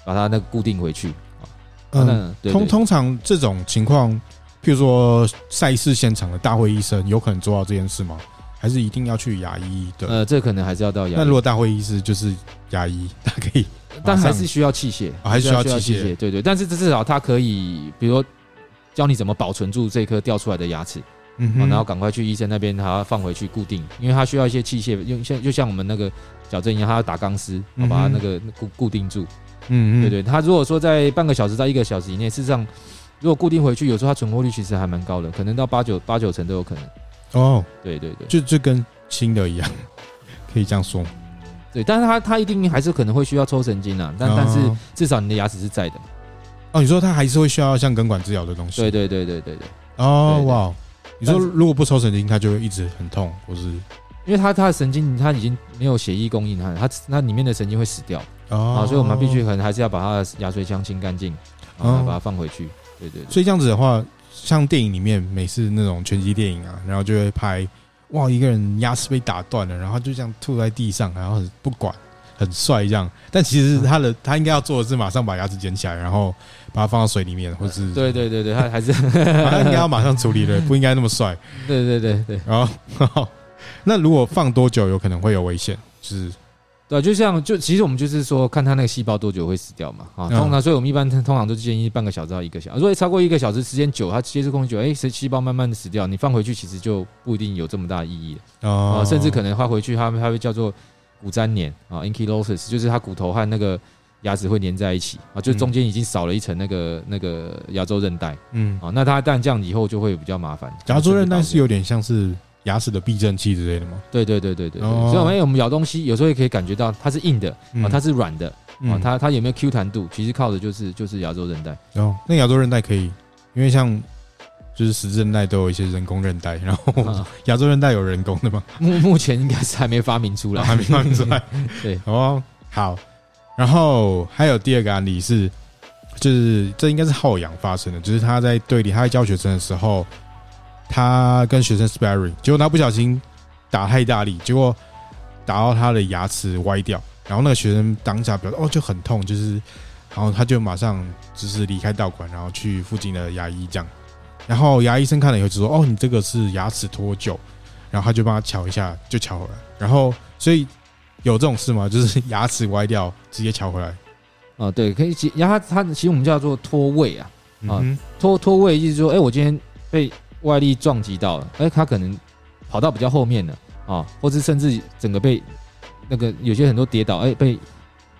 把它那个固定回去啊。嗯，通通常这种情况。譬如说赛事现场的大会医生有可能做到这件事吗？还是一定要去牙医的？呃，这可能还是要到牙医。那如果大会医师就是牙医，他可以，但还是需要器械，还是需要器械。对对，但是至少他可以，比如说教你怎么保存住这颗掉出来的牙齿，嗯，然后赶快去医生那边，他要放回去固定，因为他需要一些器械，用像就像我们那个矫正一样，他要打钢丝，好把它那个固固定住。嗯嗯，对对，他如果说在半个小时到一个小时以内，事实上。如果固定回去，有时候它存活率其实还蛮高的，可能到八九八九成都有可能。哦，对对对，就就跟新的一样，可以这样说。对，但是它它一定还是可能会需要抽神经啊，但、哦、但是至少你的牙齿是在的。哦，你说它还是会需要像根管治疗的东西？对对对对对对。哦哇，你说如果不抽神经，它就会一直很痛，或是？因为它它的神经它已经没有血液供应，它它它里面的神经会死掉。哦。所以我们必须可能还是要把它的牙髓腔清干净，然后把它放回去。对对，对，所以这样子的话，像电影里面每次那种拳击电影啊，然后就会拍，哇，一个人牙齿被打断了，然后就这样吐在地上，然后不管，很帅这样。但其实他的他应该要做的是马上把牙齿捡起来，然后把它放到水里面，或是对对对对，他还是 他应该要马上处理的，不应该那么帅。对对对对，然后那如果放多久有可能会有危险？就是。对，就像就其实我们就是说，看他那个细胞多久会死掉嘛啊，通常所以我们一般通常都建议半个小时到一个小时，如果超过一个小时时间久，它接触空气久，哎，细胞慢慢的死掉，你放回去其实就不一定有这么大意义啊，甚至可能放回去它它会叫做骨粘连啊，ankylosis，就是它骨头和那个牙齿会粘在一起啊，就中间已经少了一层那个那个牙周韧带，嗯啊，那它但这样以后就会比较麻烦。牙周韧带是有点像是。牙齿的避震器之类的吗？对对对对对，所以我们我们咬东西有时候也可以感觉到它是硬的啊，它是软的啊，它它有没有 Q 弹度，其实靠的就是就是牙周韧带。哦，那牙周韧带可以，因为像就是十字韧带都有一些人工韧带，然后 亚洲韧带有人工的吗？目目前应该是还没发明出来，还没发明出来。对，哦，好。然后还有第二个案例是，就是这应该是后仰发生的，就是他在队里他在教学生的时候。他跟学生 sparring，结果他不小心打太大力，结果打到他的牙齿歪掉，然后那个学生当下表示哦就很痛，就是，然后他就马上就是离开道馆，然后去附近的牙医这样，然后牙医生看了以后就说哦你这个是牙齿脱臼，然后他就帮他瞧一下就瞧回来，然后所以有这种事吗？就是牙齿歪掉直接瞧回来？啊对，可以其牙它其实我们叫做脱位啊啊脱脱位意思说哎我今天被。外力撞击到了，哎，他可能跑到比较后面了啊，或是甚至整个被那个有些很多跌倒，哎，被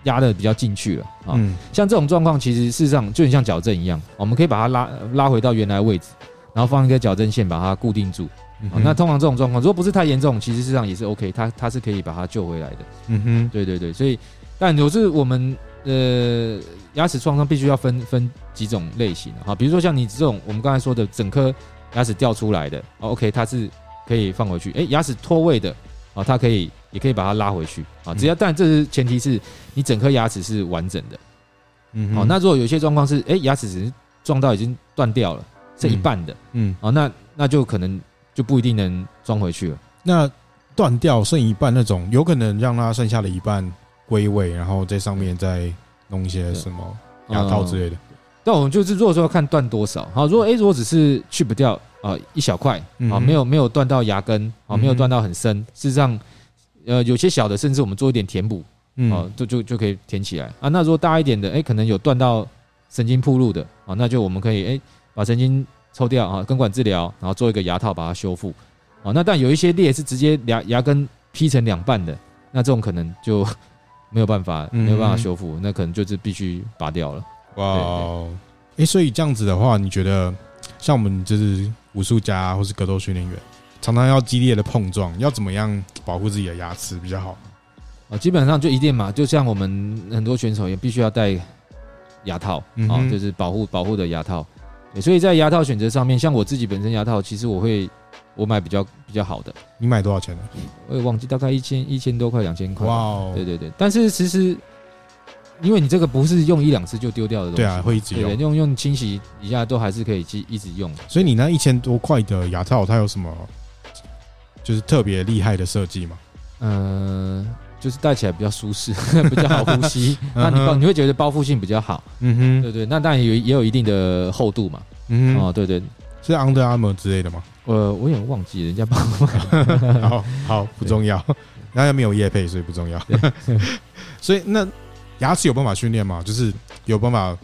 压的比较进去了啊。像这种状况，其实事实上就很像矫正一样，我们可以把它拉拉回到原来位置，然后放一个矫正线把它固定住。那通常这种状况，如果不是太严重，其实事实上也是 OK，它它是可以把它救回来的。嗯哼，对对对，所以但有时我们呃牙齿创伤必须要分分几种类型啊，比如说像你这种我们刚才说的整颗。牙齿掉出来的，OK，它是可以放回去。哎，牙齿脱位的，啊，它可以也可以把它拉回去啊。只要，但这是前提是你整颗牙齿是完整的。嗯，好，那如果有些状况是，哎，牙齿只是撞到已经断掉了，剩一半的，嗯，啊，那那就可能就不一定能装回去了。那断掉剩一半那种，有可能让它剩下的一半归位，然后在上面再弄一些什么牙套之类的。但我们就是如果说要看断多少，好，如果 A 如果只是去不掉啊一小块啊，没有没有断到牙根啊，没有断到很深，事实上，呃，有些小的，甚至我们做一点填补，啊，就就就可以填起来。啊。那如果大一点的，哎，可能有断到神经铺路的啊，那就我们可以哎把神经抽掉啊，根管治疗，然后做一个牙套把它修复。啊。那但有一些裂是直接牙牙根劈成两半的，那这种可能就没有办法没有办法修复，那可能就是必须拔掉了。哇哦，哎，所以这样子的话，你觉得像我们就是武术家或是格斗训练员，常常要激烈的碰撞，要怎么样保护自己的牙齿比较好？啊，基本上就一定嘛，就像我们很多选手也必须要戴牙套啊，就是保护保护的牙套。所以在牙套选择上面，像我自己本身牙套，其实我会我买比较比较好的。你买多少钱呢？我也忘记，大概一千一千多块，两千块。哇哦，对对对，但是其实。因为你这个不是用一两次就丢掉的东西，对啊，会一直用，用用清洗一下都还是可以继一直用。所以你那一千多块的牙套，它有什么就是特别厉害的设计吗？呃，就是戴起来比较舒适，比较好呼吸。那你包你会觉得包覆性比较好，嗯哼，对对。那当然有也有一定的厚度嘛，嗯哦，对对，是 Under Armour 之类的吗？呃，我也忘记人家包。好好不重要，然后又没有叶配，所以不重要。所以那。牙齿有办法训练吗？就是有办法，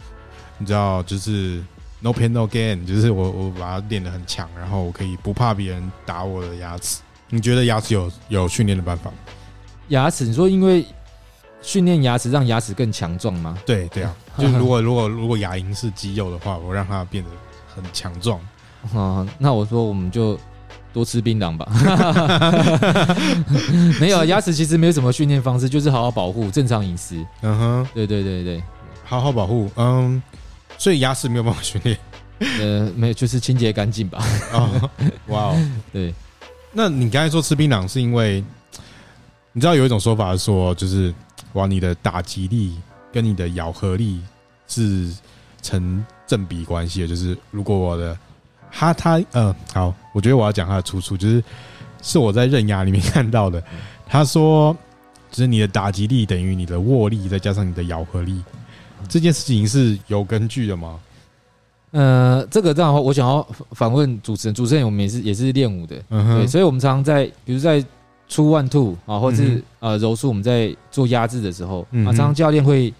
你知道，就是 no pain no gain，就是我我把它练得很强，然后我可以不怕别人打我的牙齿。你觉得牙齿有有训练的办法？牙齿，你说因为训练牙齿让牙齿更强壮吗？对对啊，就是如果如果如果牙龈是肌肉的话，我让它变得很强壮。啊，那我说我们就。多吃槟榔吧，没有牙齿其实没有什么训练方式，就是好好保护，正常饮食。嗯哼，对对对对，好好保护。嗯，所以牙齿没有办法训练。呃，没有，就是清洁干净吧。啊，哇哦，对。那你刚才说吃槟榔是因为，你知道有一种说法是说，就是哇，你的打击力跟你的咬合力是成正比关系的，就是如果我的。他他呃好，我觉得我要讲他的出处，就是是我在刃牙里面看到的。他说，就是你的打击力等于你的握力，再加上你的咬合力，这件事情是有根据的吗？呃，这个这样的话，我想要反问主持人，主持人我们也是也是练武的，对，所以我们常常在，比如在出 one two 啊，或者是呃柔术，我们在做压制的时候，啊，常常教练会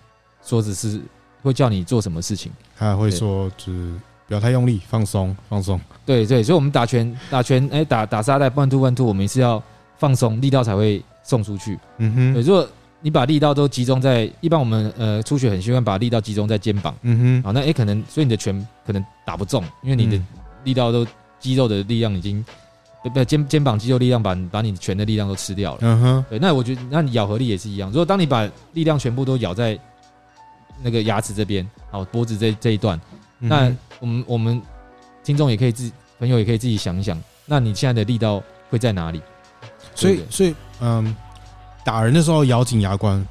说只是会叫你做什么事情，他会说就是不要太用力，放松放松，对对，所以我们打拳打拳，哎，打打沙袋 one two one two，我们是要放松，力道才会送出去，嗯哼，对，如果。你把力道都集中在，一般我们呃初学很习惯把力道集中在肩膀，嗯哼，好，那也可能，所以你的拳可能打不中，因为你的力道都肌肉的力量已经，不不肩肩膀肌肉力量把把你拳的力量都吃掉了，嗯哼，对，那我觉得那你咬合力也是一样，如果当你把力量全部都咬在那个牙齿这边，好脖子这这一段，那我们我们听众也可以自朋友也可以自己想一想，那你现在的力道会在哪里？所以所以嗯。打人的时候咬紧牙关，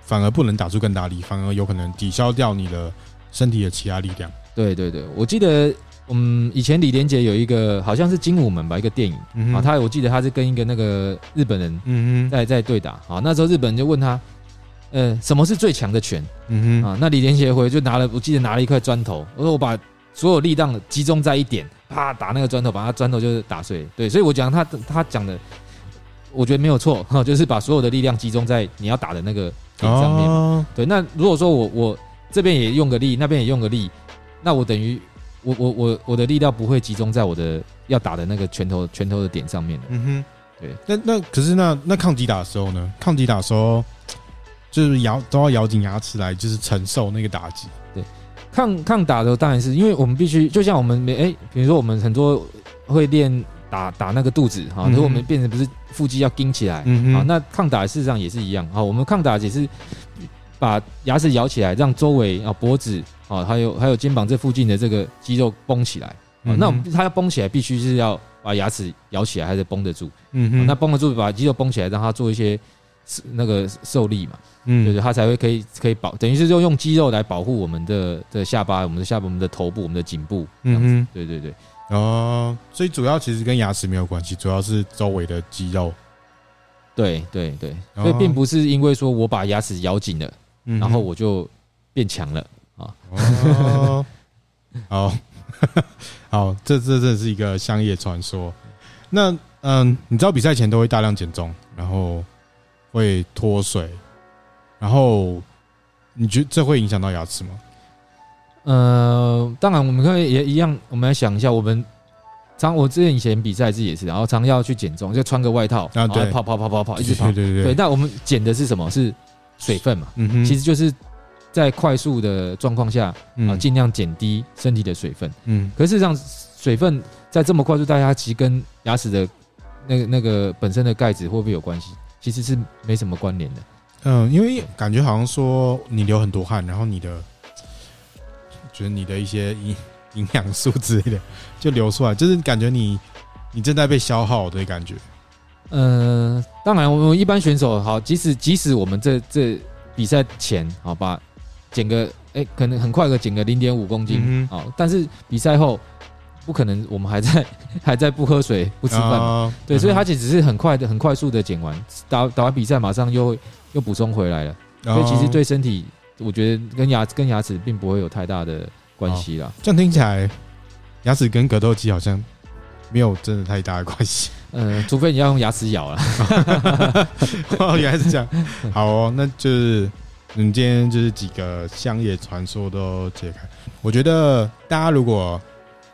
反而不能打出更大力，反而有可能抵消掉你的身体的其他力量。对对对，我记得，嗯，以前李连杰有一个好像是精武门吧，一个电影啊，嗯、啊他我记得他是跟一个那个日本人嗯在在对打啊，那时候日本人就问他，呃，什么是最强的拳？嗯哼啊，那李连杰回就拿了，我记得拿了一块砖头，我说我把所有力量集中在一点，啪打那个砖头，把他砖头就是打碎。对，所以我讲他他讲的。我觉得没有错哈，就是把所有的力量集中在你要打的那个点上面。哦、对，那如果说我我这边也用个力，那边也用个力，那我等于我我我我的力量不会集中在我的要打的那个拳头拳头的点上面。嗯哼，对。那那可是那那抗击打的时候呢？抗击打的时候就是咬都要咬紧牙齿来，就是承受那个打击。对，抗抗打的当然是因为我们必须，就像我们没哎，比如说我们很多会练。打打那个肚子哈，如果我们变成不是腹肌要盯起来，嗯哼，那抗打事实上也是一样啊。我们抗打也是把牙齿咬起来，让周围啊脖子啊还有还有肩膀这附近的这个肌肉绷起来。那我们它要绷起来，必须是要把牙齿咬起来，还是绷得住？嗯哼，那绷得住，把肌肉绷起来，让它做一些那个受力嘛，嗯，就是，它才会可以可以保，等于是就用肌肉来保护我们的的下巴、我们的下巴、我们的头部、我们的颈部，嗯哼，对对对。哦，所以主要其实跟牙齿没有关系，主要是周围的肌肉。对对对，所以并不是因为说我把牙齿咬紧了，然后我就变强了啊。哦，好，好，这这这是一个乡野传说。那嗯，你知道比赛前都会大量减重，然后会脱水，然后你觉得这会影响到牙齿吗？呃，当然，我们可以也一样。我们来想一下，我们常我之前以前比赛自己也是，然后常要去减重，就穿个外套，然后跑跑跑跑跑，一直跑。对对对。对，那我们减的是什么？是水分嘛？嗯哼。其实就是在快速的状况下啊，尽量减低身体的水分。嗯。可是事实上，水分在这么快速，大家其实跟牙齿的那个那个本身的钙质会不会有关系？其实是没什么关联的。嗯，因为感觉好像说你流很多汗，然后你的。就是你的一些营营养素之类的就流出来，就是感觉你你正在被消耗的感觉。呃，当然，我们一般选手好，即使即使我们这这比赛前好吧，减个哎、欸，可能很快的减个零点五公斤啊，嗯、好但是比赛后不可能，我们还在 还在不喝水不吃饭，哦、对，所以他只只是很快的很快速的减完，打打完比赛马上又又补充回来了，哦、所以其实对身体。我觉得跟牙跟牙齿并不会有太大的关系啦。这样听起来，牙齿跟格斗机好像没有真的太大的关系。嗯，除非你要用牙齿咬了。哦，原来是这样。好哦，那就是你今天就是几个乡野传说都解开。我觉得大家如果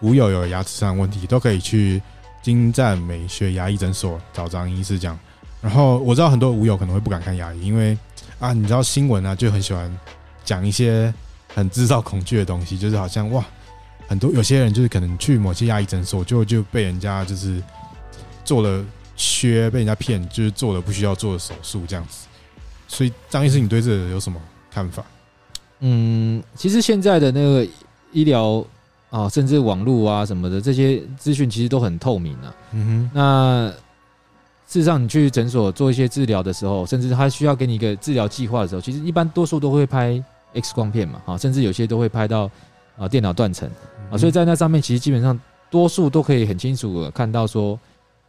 无友有牙齿上的问题，都可以去精湛美学牙医诊所找张医师讲。然后我知道很多无友可能会不敢看牙医，因为。啊，你知道新闻啊，就很喜欢讲一些很制造恐惧的东西，就是好像哇，很多有些人就是可能去某些牙医诊所，就就被人家就是做了缺，被人家骗，就是做了不需要做的手术这样子。所以张医师，你对这个有什么看法？嗯，其实现在的那个医疗啊，甚至网络啊什么的这些资讯，其实都很透明啊。嗯哼，那。事实上，你去诊所做一些治疗的时候，甚至他需要给你一个治疗计划的时候，其实一般多数都会拍 X 光片嘛，啊，甚至有些都会拍到啊电脑断层啊，所以在那上面其实基本上多数都可以很清楚的看到说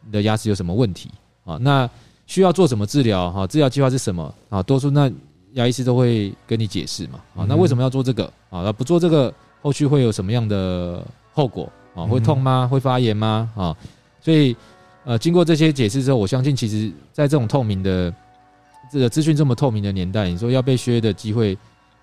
你的牙齿有什么问题啊。那需要做什么治疗哈，治疗计划是什么啊？多数那牙医师都会跟你解释嘛啊，那为什么要做这个啊？那不做这个，后续会有什么样的后果啊？会痛吗？会发炎吗？啊？所以呃，经过这些解释之后，我相信其实在这种透明的这个资讯这么透明的年代，你说要被削的机会。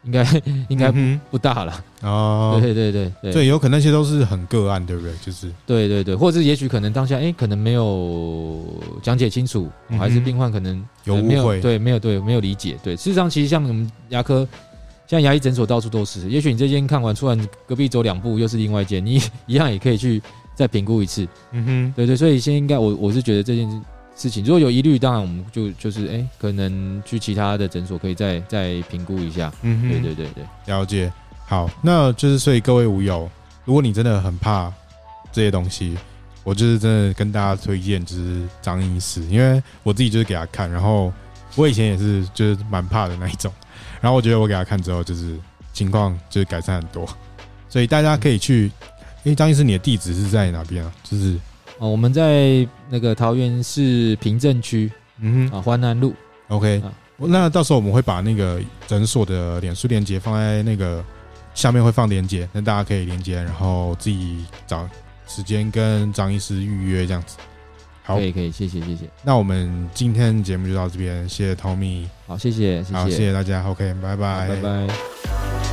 应该 应该不不大了哦，对对对对对，有可能那些都是很个案，对不对？就是对对对，或者是也许可能当下哎、欸，可能没有讲解清楚，嗯、还是病患可能有误会，对，没有对没有理解。对，事实上其实像我们牙科，像牙医诊所到处都是。也许你这间看完，突然隔壁走两步又是另外一间，你 一样也可以去再评估一次。嗯哼，对对，所以现在应该我我是觉得这件事。事情如果有疑虑，当然我们就就是哎、欸，可能去其他的诊所可以再再评估一下。嗯哼，对对对对，了解。好，那就是所以各位无友，如果你真的很怕这些东西，我就是真的跟大家推荐就是张医师，因为我自己就是给他看，然后我以前也是就是蛮怕的那一种，然后我觉得我给他看之后，就是情况就是改善很多，所以大家可以去。哎，张医师，你的地址是在哪边啊？就是。哦，我们在那个桃园市平镇区，嗯哼，啊，环南路，OK，啊，那到时候我们会把那个诊所的脸书链接放在那个下面，会放链接，那大家可以连接，然后自己找时间跟张医师预约这样子。好，可以，可以，谢谢，谢谢。那我们今天节目就到这边，谢谢 Tommy，好，谢谢，谢谢，好，谢谢大家，OK，拜拜，拜拜。